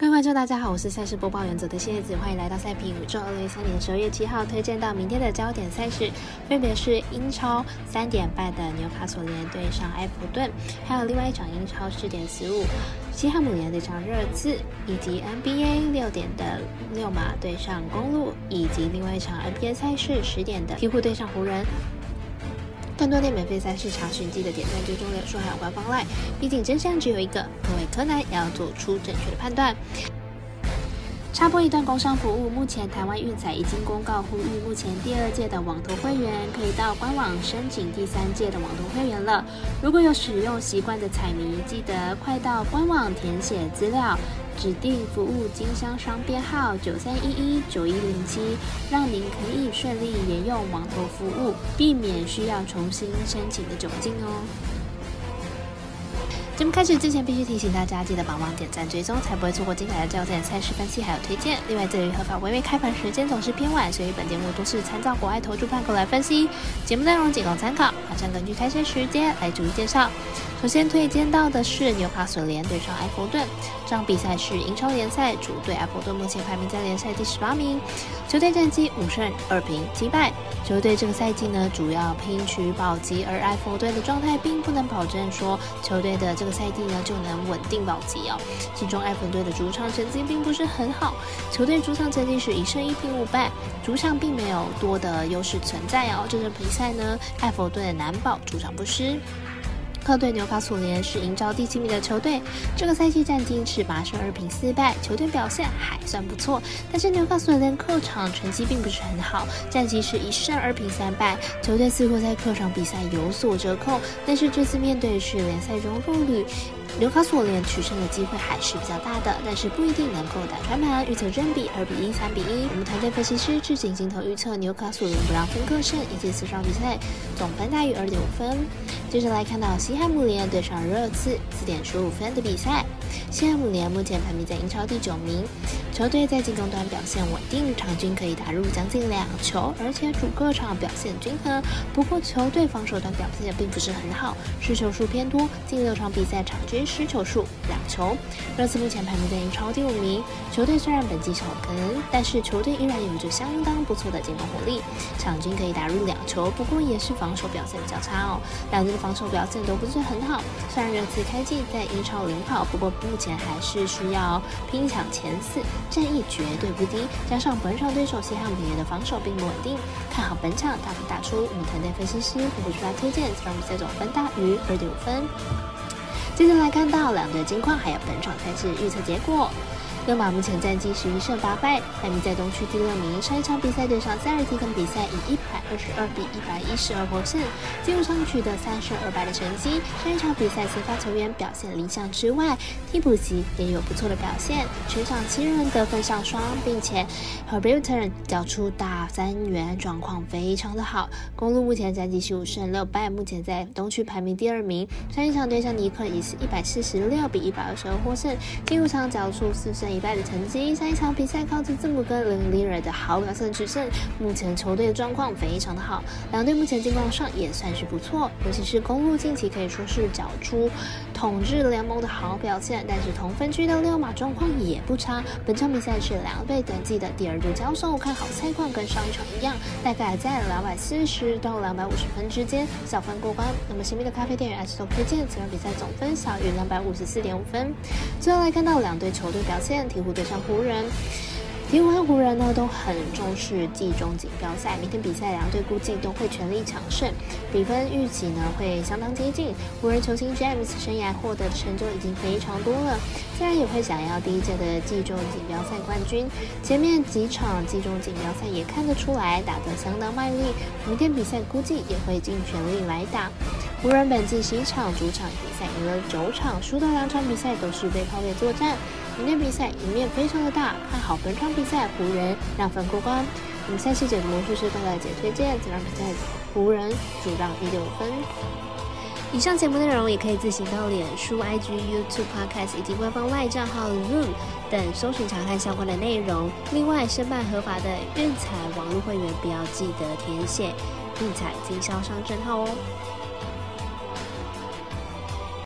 各位观众，大家好，我是赛事播报原则的谢子，欢迎来到赛评宇宙。二零一三年十二月七号推荐到明天的焦点赛事，分别是英超三点半的纽卡索联对上埃弗顿，还有另外一场英超四点十五西汉姆联对上热刺，以及 NBA 六点的六马对上公路，以及另外一场 NBA 赛事十点的鹈鹕对上湖人。更多的免费赛事查询，记得点赞、追踪、留数，还有官方来。毕竟真相只有一个，各位柯南也要做出正确的判断。插播一段工商服务，目前台湾运彩已经公告呼吁，目前第二届的网投会员可以到官网申请第三届的网投会员了。如果有使用习惯的彩迷，记得快到官网填写资料。指定服务经销商编号九三一一九一零七，让您可以顺利沿用网投服务，避免需要重新申请的窘境哦。节目开始之前，必须提醒大家记得帮忙点赞追踪，才不会错过精彩的焦点赛事分析还有推荐。另外，这里合法微微开盘时间总是偏晚，所以本节目都是参照国外投注盘口来分析，节目内容仅供参考，马上根据开赛时间来逐一介绍。首先推荐到的是纽卡索联对上埃弗顿，这场比赛是英超联赛主队埃弗顿目前排名在联赛第十八名，球队战绩五胜二平击败。球队这个赛季呢主要拼取保级，而埃弗顿的状态并不能保证说球队的这个赛季呢就能稳定保级哦。其中埃弗顿的主场成绩并不是很好，球队主场成绩是一胜一平五败，主场并没有多的优势存在哦。这场比赛呢，埃弗顿难保主场不失。客队纽卡索联是英超第七名的球队，这个赛季战绩是八胜二平四败，球队表现还算不错。但是纽卡索联客场成绩并不是很好，战绩是一胜二平三败，球队似乎在客场比赛有所折扣。但是这次面对是联赛中弱旅。纽卡索联取胜的机会还是比较大的，但是不一定能够打穿盘。预测正比二比一、三比一。我们团队分析师智景镜头预测纽卡索联不让分客胜，以及四场比赛总分大于二点五分。接着来看到西汉姆联对上热刺，四点十五分的比赛。西汉姆联目前排名在英超第九名，球队在进攻端表现稳定，场均可以打入将近两球，而且主客场表现均衡。不过球队防守端表现并不是很好，失球数偏多，近六场比赛场均失球数两球。热刺目前排名在英超第五名，球队虽然本季小坑，但是球队依然有着相当不错的进攻火力，场均可以打入两球。不过也是防守表现比较差哦，两队的防守表现都不是很好。虽然热刺开季在英超领跑，不过。目前还是需要拼抢前四，战役绝对不低。加上本场对手西汉姆联的防守并不稳定，看好本场大幅打出。我们团队分析师会不出来推荐，让比赛总分大于二点五分。接下来看到两队近况，还有本场赛事预测结果。勒马目前战绩十一胜八败，排名在东区第六名。上一场比赛对上塞尔提根比赛以一百二十二比一百一十二获胜，进入上取得三胜二败的成绩。上一场比赛先发球员表现理想之外，替补席也有不错的表现，全场七人得分上双，并且 Herberton 缴出大三元，状况非常的好。公路目前战绩十五胜六败，目前在东区排名第二名。上一场对上尼克也是一百四十六比一百二十二获胜，进入场缴出四胜。一败的成绩，上一场比赛靠着字母哥林利瑞的好表现取胜。目前球队的状况非常的好，两队目前进攻上也算是不错，尤其是公路近期可以说是缴出统治联盟的好表现。但是同分区的六马状况也不差，本场比赛是两队等级的第二度交手，看好赛况跟上一场一样，大概在两百四十到两百五十分之间，小分过关。那么神秘的咖啡店员还是都推荐，此场比赛总分小于两百五十四点五分。最后来看到两队球队表现。鹈鹕对上湖人，鹈鹕和湖人呢都很重视季中锦标赛，明天比赛两队估计都会全力抢胜，比分预期呢会相当接近。湖人球星 James 生涯获得的成就已经非常多了，自然也会想要第一届的季中锦标赛冠军。前面几场季中锦标赛也看得出来打得相当卖力，明天比赛估计也会尽全力来打。湖人本季十一场主场比赛赢了九场，输的两场比赛都是被抛位作战。明天比赛赢面非常的大，看好本场比赛湖人让分过关。我们赛事解读魔术师带来解推荐，这场比赛湖人主让一六分。以上节目内容也可以自行到脸书、IG、YouTube、Podcast 以及官方外账号 Zoom 等搜寻查看相关的内容。另外，申办合法的运彩网络会员，不要记得填写运彩经销商证号哦。